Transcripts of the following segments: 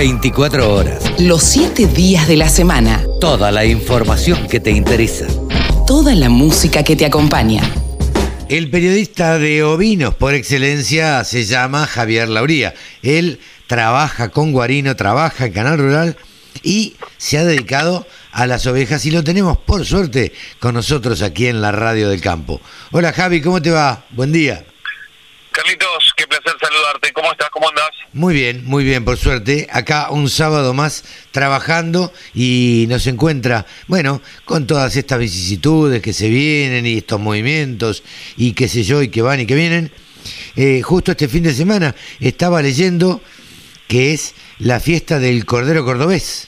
24 horas. Los 7 días de la semana. Toda la información que te interesa. Toda la música que te acompaña. El periodista de ovinos por excelencia se llama Javier Lauría. Él trabaja con Guarino, trabaja en Canal Rural y se ha dedicado a las ovejas y lo tenemos por suerte con nosotros aquí en la radio del campo. Hola Javi, ¿cómo te va? Buen día. Carlitos, qué placer saludarte. ¿Cómo estás? ¿Cómo andás? Muy bien, muy bien, por suerte. Acá un sábado más trabajando y nos encuentra, bueno, con todas estas vicisitudes que se vienen y estos movimientos y qué sé yo, y que van y que vienen. Eh, justo este fin de semana estaba leyendo que es la fiesta del Cordero Cordobés.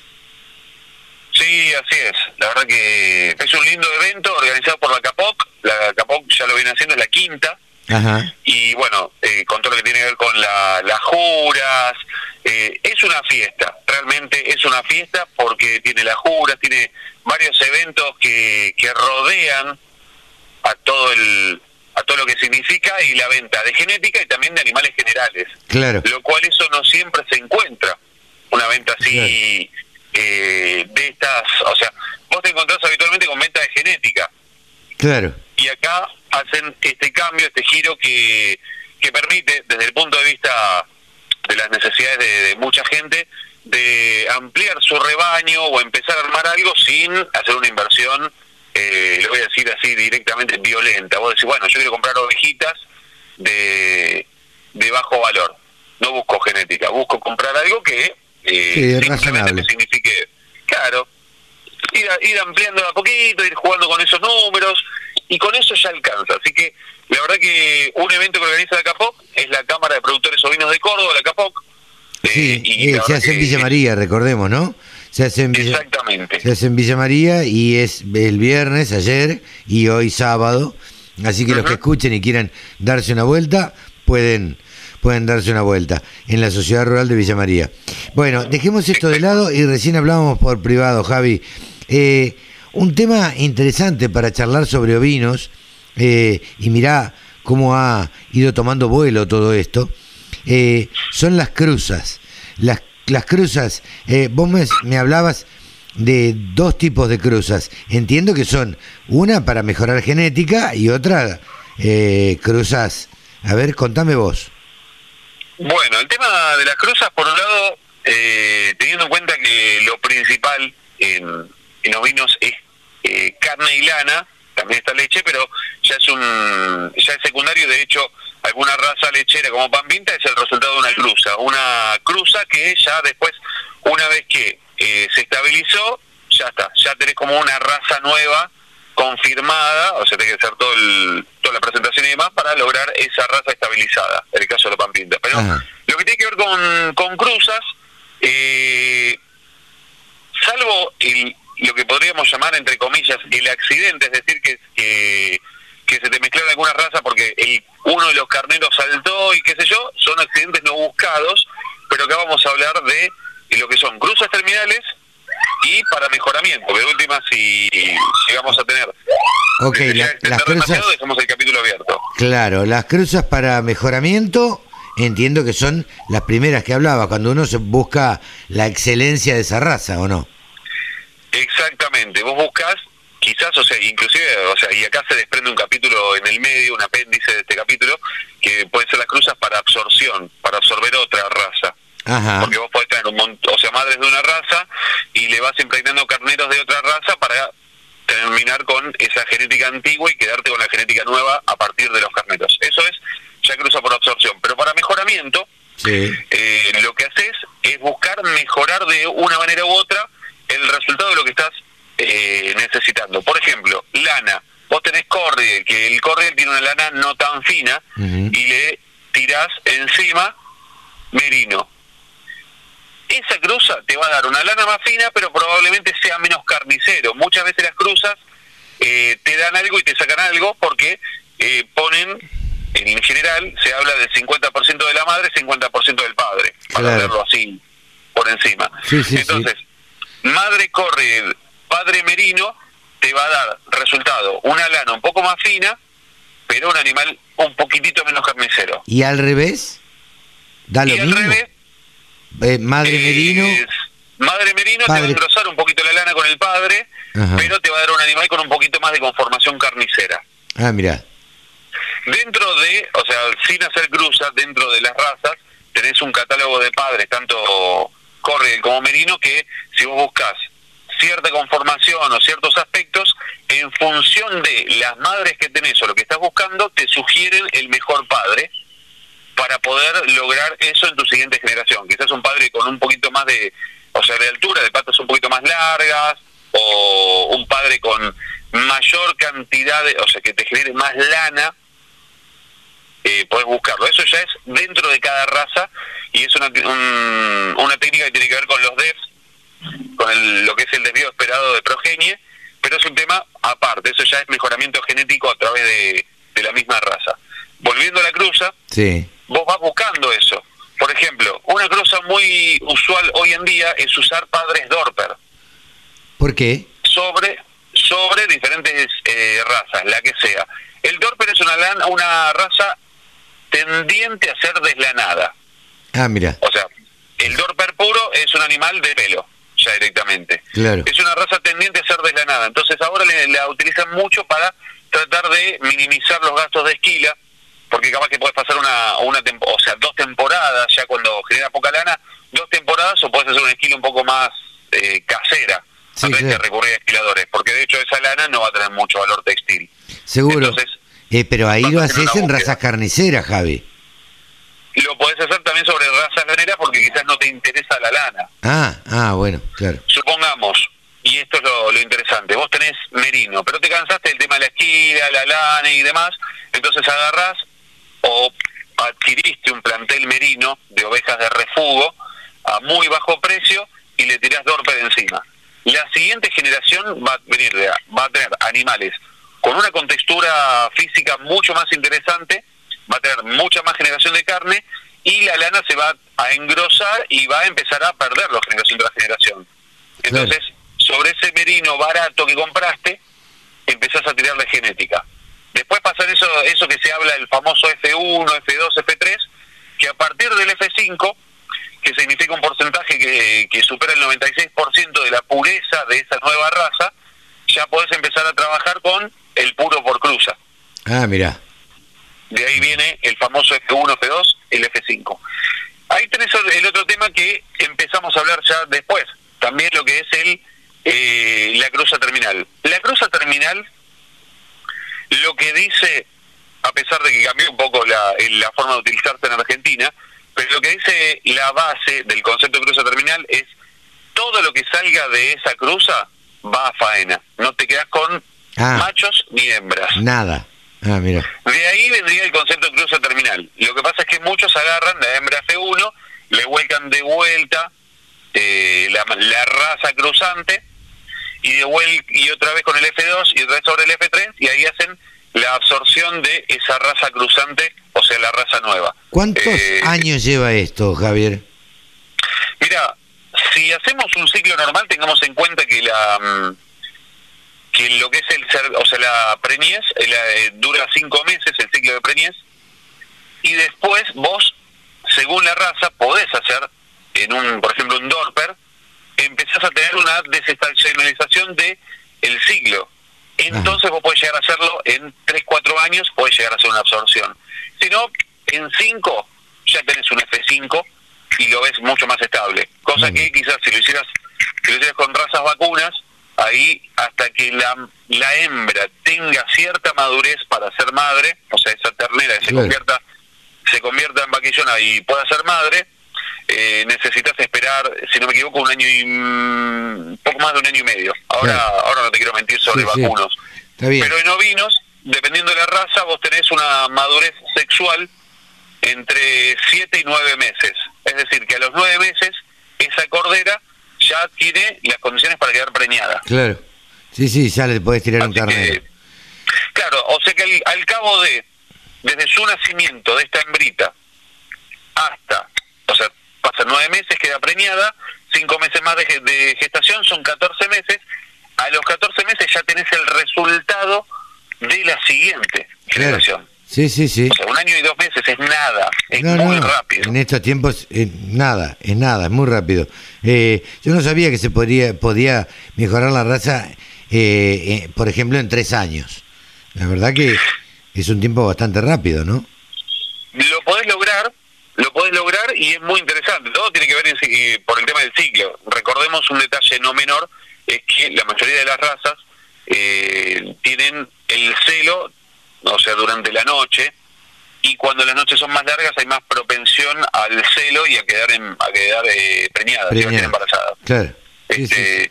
Sí, así es. La verdad que es un lindo evento organizado por la CAPOC. La CAPOC ya lo viene haciendo, es la quinta. Ajá. Y bueno, eh, con todo lo que tiene que ver con la- las juras, eh, es una fiesta, realmente es una fiesta porque tiene las juras, tiene varios eventos que, que rodean a todo el a todo lo que significa y la venta de genética y también de animales generales. Claro, lo cual eso no siempre se encuentra una venta así eh, de estas o sea vos te encontrás habitualmente con venta de genética claro. y acá hacen este cambio este giro que que permite desde el punto de vista de las necesidades de, de mucha gente de ampliar su rebaño o empezar a armar algo sin hacer una inversión eh, le voy a decir así directamente violenta vos decís bueno yo quiero comprar ovejitas de, de bajo valor no busco genética busco comprar algo que eh, Sí, es razonable. signifique claro ir, a- ir ampliando a poquito, ir jugando con esos números, y con eso ya alcanza. Así que la verdad que un evento que organiza la CAPOC es la Cámara de Productores Ovinos de Córdoba, la CAPOC. eh, Sí, y eh, se hace en que- Villa María, recordemos, ¿no? Se hace en Villa, Exactamente. se hace en Villa María y es el viernes, ayer y hoy sábado. Así que los que escuchen y quieran darse una vuelta, pueden, pueden darse una vuelta en la Sociedad Rural de Villa María. Bueno, dejemos esto de lado y recién hablábamos por privado, Javi. Eh, un tema interesante para charlar sobre ovinos, eh, y mirá cómo ha ido tomando vuelo todo esto, eh, son las cruzas. Las, las cruzas, eh, vos me, hablabas de dos tipos de cruzas. Entiendo que son una para mejorar genética y otra eh, cruzas. A ver, contame vos. Bueno, el tema de las cruzas, por un lado, eh, teniendo en cuenta que lo principal en, en ovinos es eh, carne y lana, también está leche, pero ya es un ya es secundario, de hecho, alguna raza lechera como pan pinta es el resultado de una cruza, una cruza que ya después, una vez que eh, se estabilizó, ya está, ya tenés como una raza nueva confirmada, o sea, tiene que hacer todo el, toda la presentación y demás para lograr esa raza estabilizada, en el caso de la pan pinta. Pero Ajá. lo que tiene que ver con, con cruzas, eh, salvo el- lo que podríamos llamar, entre comillas, el accidente, es decir, que, que, que se te mezclaron alguna raza porque el, uno de los carneros saltó y qué sé yo, son accidentes no buscados, pero acá vamos a hablar de, lo que son cruzas terminales y para mejoramiento, de última si llegamos a tener. Ok, la- las cruzas, dejamos el capítulo abierto. claro, las cruzas para mejoramiento, entiendo que son las primeras que hablaba, cuando uno se busca la excelencia de esa raza, ¿o no? Exactamente, vos buscas, quizás, o sea, inclusive, o sea, y acá se desprende un capítulo en el medio, un apéndice de este capítulo, que pueden ser las cruzas para absorción, para absorber otra raza. Ajá. Porque vos podés tener un montón, o sea, madres de una raza y le vas impregnando carneros de otra raza para terminar con esa genética antigua y quedarte con la genética nueva a partir de los carneros. Eso es ya cruza por absorción. Pero para mejoramiento, Sí. eh, lo que haces es buscar mejorar de una manera u otra el resultado de lo que estás eh, necesitando. Por ejemplo, lana. Vos tenés cordial, que el cordial tiene una lana no tan fina y le tirás encima merino. Esa cruza te va a dar una lana más fina, pero probablemente sea menos carnicero. Muchas veces las cruzas eh, te dan algo y te sacan algo porque eh, ponen, en general, se habla del 50% de la madre, 50% del padre, para Claro. verlo así por encima. Sí, sí, Entonces, madre corre, padre merino, te va a dar resultado una lana un poco más fina, pero un animal un poquitito menos carnicero. ¿Y al revés? ¿Da lo y al revés, Eh, madre merino. Madre merino te va a engrosar un poquito la lana con el padre, Ajá. pero te va a dar un animal con un poquito más de conformación carnicera. Ah, mira. Dentro de, o sea, sin hacer cruza, dentro de las razas, tenés un catálogo de padres, tanto Corriel como Merino, que si vos buscas cierta conformación o ciertos aspectos, en función de las madres que tenés o lo que estás buscando, te sugieren el mejor padre para poder lograr eso en tu siguiente generación. Quizás un padre con un poquito más de, o sea, de altura, de patas un poquito más largas, o un padre con mayor cantidad de, o sea, que te genere más lana, eh, podés buscarlo. Eso ya es dentro de cada raza y es una, un- una técnica que tiene que ver con los DEFs, con el- lo que es el desvío esperado de progenie, pero es un tema aparte. Eso ya es mejoramiento genético a través de, de la misma raza. Volviendo a la cruza, Sí. vos vas buscando eso. Por ejemplo, una cruza muy usual hoy en día es usar padres Dorper ¿Por qué? sobre sobre diferentes eh, razas, la que sea. El Dorper es una una raza tendiente a ser deslanada. Ah, mira. O sea, el Dorper puro es un animal de pelo, ya directamente. Claro. Es una raza tendiente a ser deslanada. Entonces ahora le- la utilizan mucho para tratar de minimizar los gastos de esquila, porque capaz que puedes pasar una, una o sea, dos temporadas, ya cuando genera poca lana, dos temporadas o puedes hacer una esquila un poco más eh, casera. Sí, no tenés claro. que recurrir a esquiladores, porque de hecho esa lana no va a tener mucho valor textil. Seguro. Entonces, Eh, pero ahí lo haces en razas carniceras, Javi. Lo podés hacer también sobre razas laneras porque quizás no te interesa la lana. Ah, ah, bueno, claro. supongamos, y esto es lo, lo interesante, vos tenés merino, pero te cansaste del tema de la esquila, la lana y demás, entonces agarrás o adquiriste un plantel merino de ovejas de refugo a muy bajo precio y le tirás Dorper encima. La siguiente generación va a venir, va a tener animales con una contextura física mucho más interesante, va a tener mucha más generación de carne y la lana se va a engrosar y va a empezar a perderlo generación tras generación. Entonces, sobre ese merino barato que compraste, empezás a tirarle genética. Después pasar eso, eso que se habla, el famoso F1, F2, F3, que a partir del F5, que significa un porcentaje que, que supera el 96% de la pureza de esa nueva raza, ya podés empezar a trabajar con el puro por cruza. Ah, mira. De ahí viene el famoso F1, F2, el F5. Ahí tenés el otro tema que empezamos a hablar ya después, también lo que es el eh, la cruza terminal. La cruza terminal, lo que dice, a pesar de que cambió un poco la, la forma de utilizarse en Argentina, pero lo que dice la base del concepto de cruza terminal es todo lo que salga de esa cruza va a faena. No te quedas con Ah. machos ni hembras. Nada. Ah, mira. De ahí vendría el concepto de cruza terminal. Lo que pasa es que muchos agarran la hembra F1, le vuelcan de vuelta eh, la, la raza cruzante y de vuel- y otra vez con el F2 y otra vez sobre el F3 y ahí hacen la absorción de esa raza cruzante, o sea, la raza nueva. ¿Cuántos Eh, años lleva esto, Javier? Mira, si hacemos un ciclo normal, tengamos en cuenta que la mm, que lo que es el o sea, la preñez eh, la, eh, dura cinco meses el ciclo de preñez y después vos, según la raza, podés hacer en un, por ejemplo, un Dorper, empezás a tener una desestacionalización de el ciclo. Entonces vos podés llegar a hacerlo en 3, 4 años, podés llegar a hacer una absorción. Si no, en 5 ya tenés un F5 y lo ves mucho más estable. Cosa Mm. que quizás si lo hicieras, si lo hicieras con razas vacunas, ahí hasta que la, la hembra tenga cierta madurez para ser madre, o sea, esa ternera que se convierta se convierta en vaquillona y pueda ser madre, eh, necesitas esperar, si no me equivoco, un año y mm, poco más de un año y medio. Ahora, Claro. ahora no te quiero mentir sobre Sí, sí. vacunos. Está bien. Pero en ovinos, dependiendo de la raza, vos tenés una madurez sexual entre 7 y 9 meses. Es decir, que a los 9 meses esa cordera ya tiene las condiciones para quedar preñada. Claro. Sí, sí, ya le podés tirar un carnero. que, claro, o sea que al, al cabo de, desde su nacimiento de esta hembrita hasta, o sea, pasan nueve meses, queda preñada, cinco meses más de, ge- de gestación, son 14 meses, a los 14 meses ya tenés el resultado de la siguiente generación. Sí, sí, sí. O sea, un año y dos meses es nada, es No, muy no, rápido. En estos tiempos, eh, nada, es nada, es muy rápido. Eh, yo no sabía que se podría, podía mejorar la raza, eh, eh, por ejemplo, en tres años. La verdad que es un tiempo bastante rápido, ¿no? Lo podés lograr, lo podés lograr y es muy interesante. Todo tiene que ver en eh, por el tema del ciclo. Recordemos un detalle no menor, es que la mayoría de las razas eh, tienen el celo, o sea, durante la noche, y cuando las noches son más largas hay más propensión al celo y a quedar en, a quedar eh, preñadas, y a quedar Preñada. embarazadas. Claro. Sí, Este, sí.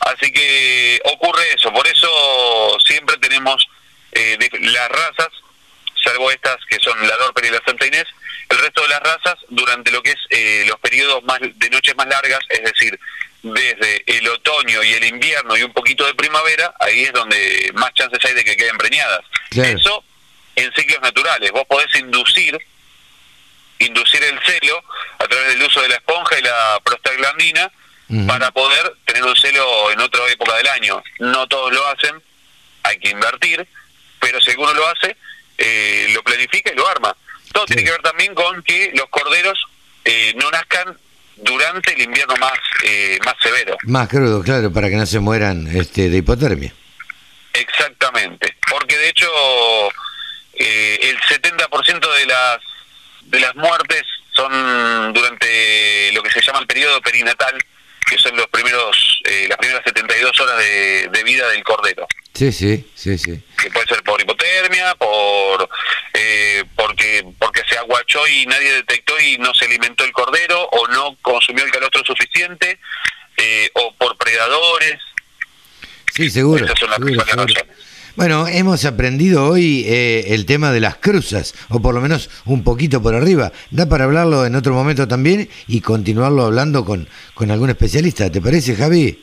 Así que ocurre eso, por eso siempre tenemos eh, de- las razas, salvo estas que son la Dorper y la Santa Inés, el resto de las razas durante lo que es eh, los periodos más de noches más largas, es decir, desde el otoño y el invierno y un poquito de primavera, ahí es donde más chances hay de que queden preñadas. Claro. Eso en ciclos naturales, vos podés inducir inducir el celo a través del uso de la esponja y la prostaglandina para poder tener un celo en otra época del año. No todos lo hacen, hay que invertir, pero si alguno lo hace, eh, lo planifica y lo arma. Todo Sí. tiene que ver también con que los corderos eh, no nazcan durante el invierno más eh, más severo. Más crudo, claro, para que no se mueran este, de hipotermia. Exactamente, porque de hecho eh, el 70% de las de las muertes son durante lo que se llama el periodo perinatal, que son los primeros eh, las primeras 72 horas de, de vida del cordero, Sí, sí, sí, sí. que puede ser por hipotermia, por eh, porque porque se aguachó y nadie detectó y no se alimentó el cordero o no consumió el calostro suficiente eh, o por predadores. Sí, seguro. Esas son las seguro, principales seguro. razones. Bueno, hemos aprendido hoy eh, el tema de las cruzas, o por lo menos un poquito por arriba. Da para hablarlo en otro momento también y continuarlo hablando con, con algún especialista. ¿Te parece, Javi?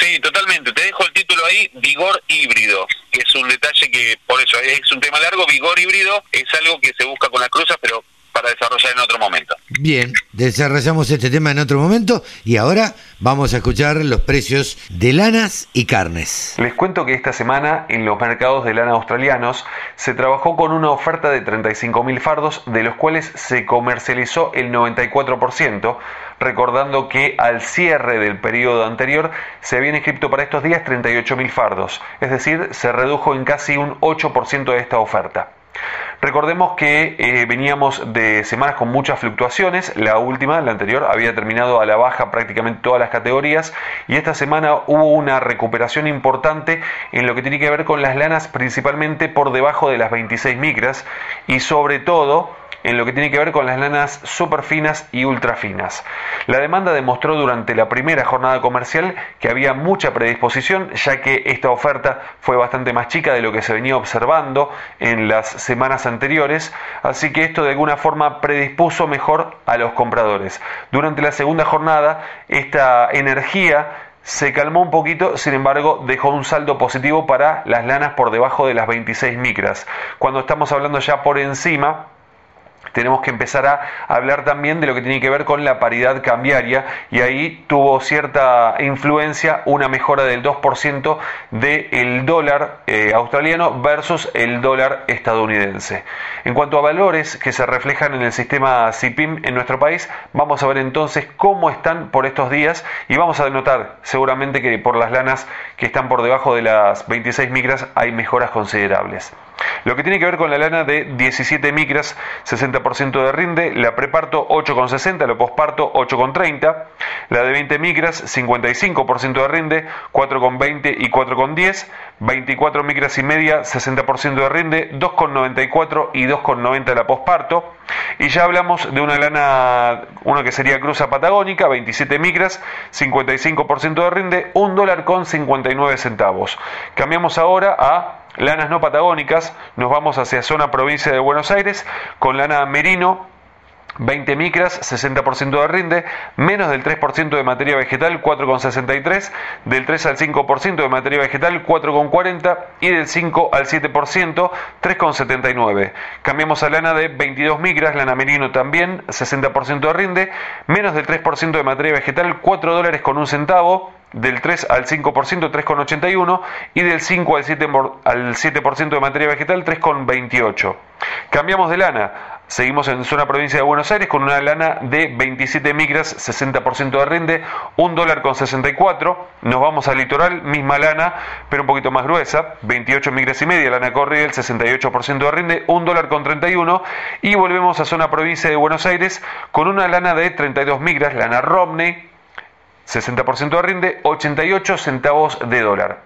Sí, totalmente. Te dejo el título ahí, vigor híbrido, que es un detalle que, por eso, es un tema largo. Vigor híbrido es algo que se busca con las cruzas, pero para desarrollar en otro momento. Bien, desarrollamos este tema en otro momento y ahora vamos a escuchar los precios de lanas y carnes. Les cuento que esta semana en los mercados de lana australianos se trabajó con una oferta de 35.000 fardos, de los cuales se comercializó el 94%, recordando que al cierre del periodo anterior se habían inscrito para estos días 38.000 fardos, es decir, se redujo en casi un 8% de esta oferta. Recordemos que eh, veníamos de semanas con muchas fluctuaciones, la última, la anterior, había terminado a la baja prácticamente todas las categorías. Y esta semana hubo una recuperación importante en lo que tiene que ver con las lanas principalmente por debajo de las 26 micras. Y sobre todo en lo que tiene que ver con las lanas super finas y ultra finas. La demanda demostró durante la primera jornada comercial que había mucha predisposición, ya que esta oferta fue bastante más chica de lo que se venía observando en las semanas anteriores, así que esto de alguna forma predispuso mejor a los compradores. Durante la segunda jornada, esta energía se calmó un poquito, sin embargo, dejó un saldo positivo para las lanas por debajo de las 26 micras. Cuando estamos hablando ya por encima, tenemos que empezar a hablar también de lo que tiene que ver con la paridad cambiaria y ahí tuvo cierta influencia una mejora del 2% del dólar eh, australiano versus el dólar estadounidense. En cuanto a valores que se reflejan en el sistema CIPIM en nuestro país, vamos a ver entonces cómo están por estos días y vamos a notar seguramente que por las lanas que están por debajo de las 26 micras hay mejoras considerables. Lo que tiene que ver con la lana de 17 micras, 60% de rinde, la preparto 8,60, la posparto 8,30, la de 20 micras, 55% de rinde, 4,20 y 4,10, 24 micras y media, 60% de rinde, 2,94 y 2,90 la posparto. Y ya hablamos de una lana, una que sería cruza patagónica, 27 micras, 55% de rinde, 1 dólar con 59 centavos. Cambiamos ahora a lanas no patagónicas, nos vamos hacia zona provincia de Buenos Aires con lana merino 20 micras, 60% de rinde, menos del 3% de materia vegetal, 4,63, del 3 al 5% de materia vegetal, 4,40 y del 5 al 7%, 3,79. Cambiamos a lana de 22 micras, lana merino también, 60% de rinde, menos del 3% de materia vegetal, 4 dólares con un centavo, del 3 al 5% 3,81 y del 5 al 7%, al 7 de materia vegetal 3,28. Cambiamos de lana. Seguimos en zona provincia de Buenos Aires con una lana de 27 micras, 60% de rinde, 1 dólar con 64. Nos vamos al litoral, misma lana, pero un poquito más gruesa, 28 micras y media, lana Corriel, 68% de rinde, 1 dólar con 31. Y volvemos a zona provincia de Buenos Aires con una lana de 32 micras, lana Romney, 60% de rinde, 88 centavos de dólar.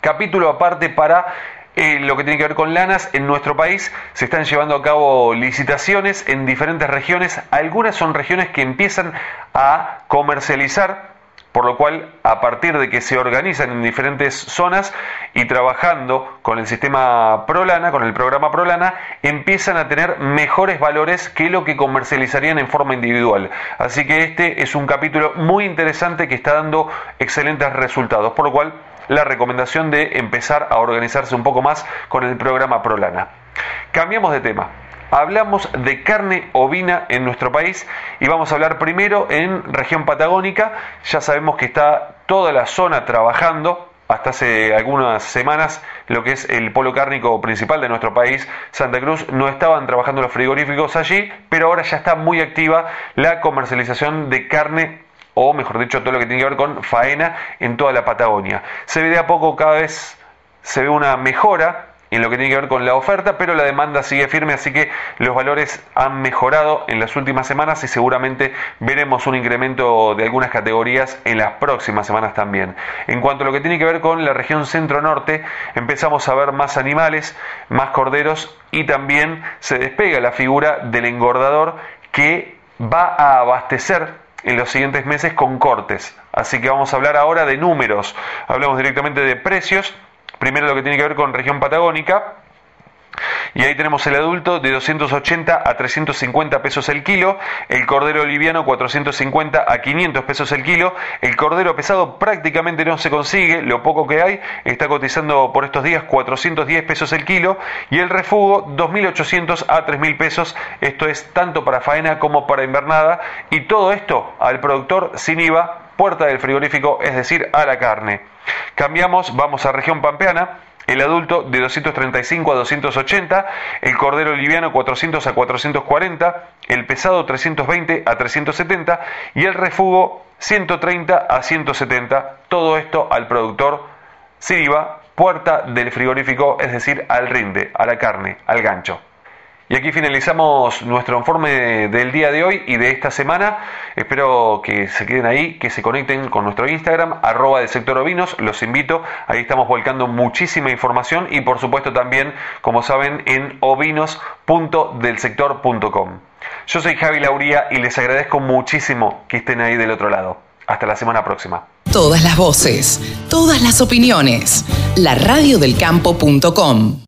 Capítulo aparte para eh, lo que tiene que ver con lanas, en nuestro país se están llevando a cabo licitaciones en diferentes regiones. Algunas son regiones que empiezan a comercializar, por lo cual a partir de que se organizan en diferentes zonas y trabajando con el sistema Prolana, con el programa Prolana, empiezan a tener mejores valores que lo que comercializarían en forma individual. Así que este es un capítulo muy interesante que está dando excelentes resultados, por lo cual la recomendación de empezar a organizarse un poco más con el programa Prolana. Cambiamos de tema. Hablamos de carne ovina en nuestro país y vamos a hablar primero en región patagónica. Ya sabemos que está toda la zona trabajando hasta hace algunas semanas lo que es el polo cárnico principal de nuestro país, Santa Cruz, no estaban trabajando los frigoríficos allí, pero ahora ya está muy activa la comercialización de carne o mejor dicho, todo lo que tiene que ver con faena en toda la Patagonia. Se ve de a poco cada vez se ve una mejora en lo que tiene que ver con la oferta, pero la demanda sigue firme, así que los valores han mejorado en las últimas semanas y seguramente veremos un incremento de algunas categorías en las próximas semanas también. En cuanto a lo que tiene que ver con la región centro-norte, empezamos a ver más animales, más corderos y también se despega la figura del engordador que va a abastecer en los siguientes meses con cortes. Así que vamos a hablar ahora de números. Hablamos directamente de precios. Primero lo que tiene que ver con región patagónica. Y ahí tenemos el adulto de 280 a 350 pesos el kilo, el cordero liviano 450 a 500 pesos el kilo, el cordero pesado prácticamente no se consigue, lo poco que hay está cotizando por estos días 410 pesos el kilo. Y el refugo 2.800 a 3.000 pesos, esto es tanto para faena como para invernada. Y todo esto al productor sin IVA, puerta del frigorífico, es decir, a la carne. Cambiamos, vamos a región pampeana el adulto de 235 a 280, el cordero liviano 400 a 440, el pesado 320 a 370 y el refugo 130 a 170, todo esto al productor Siriva, puerta del frigorífico, es decir, al rinde, a la carne, al gancho. Y aquí finalizamos nuestro informe del día de hoy y de esta semana. Espero que se queden ahí, que se conecten con nuestro Instagram, arroba del sector ovinos. Los invito, ahí estamos volcando muchísima información y por supuesto también, como saben, en ovinos.delsector.com. Yo soy Javi Lauría y les agradezco muchísimo que estén ahí del otro lado. Hasta la semana próxima. Todas las voces, todas las opiniones. La radiodelcampo.com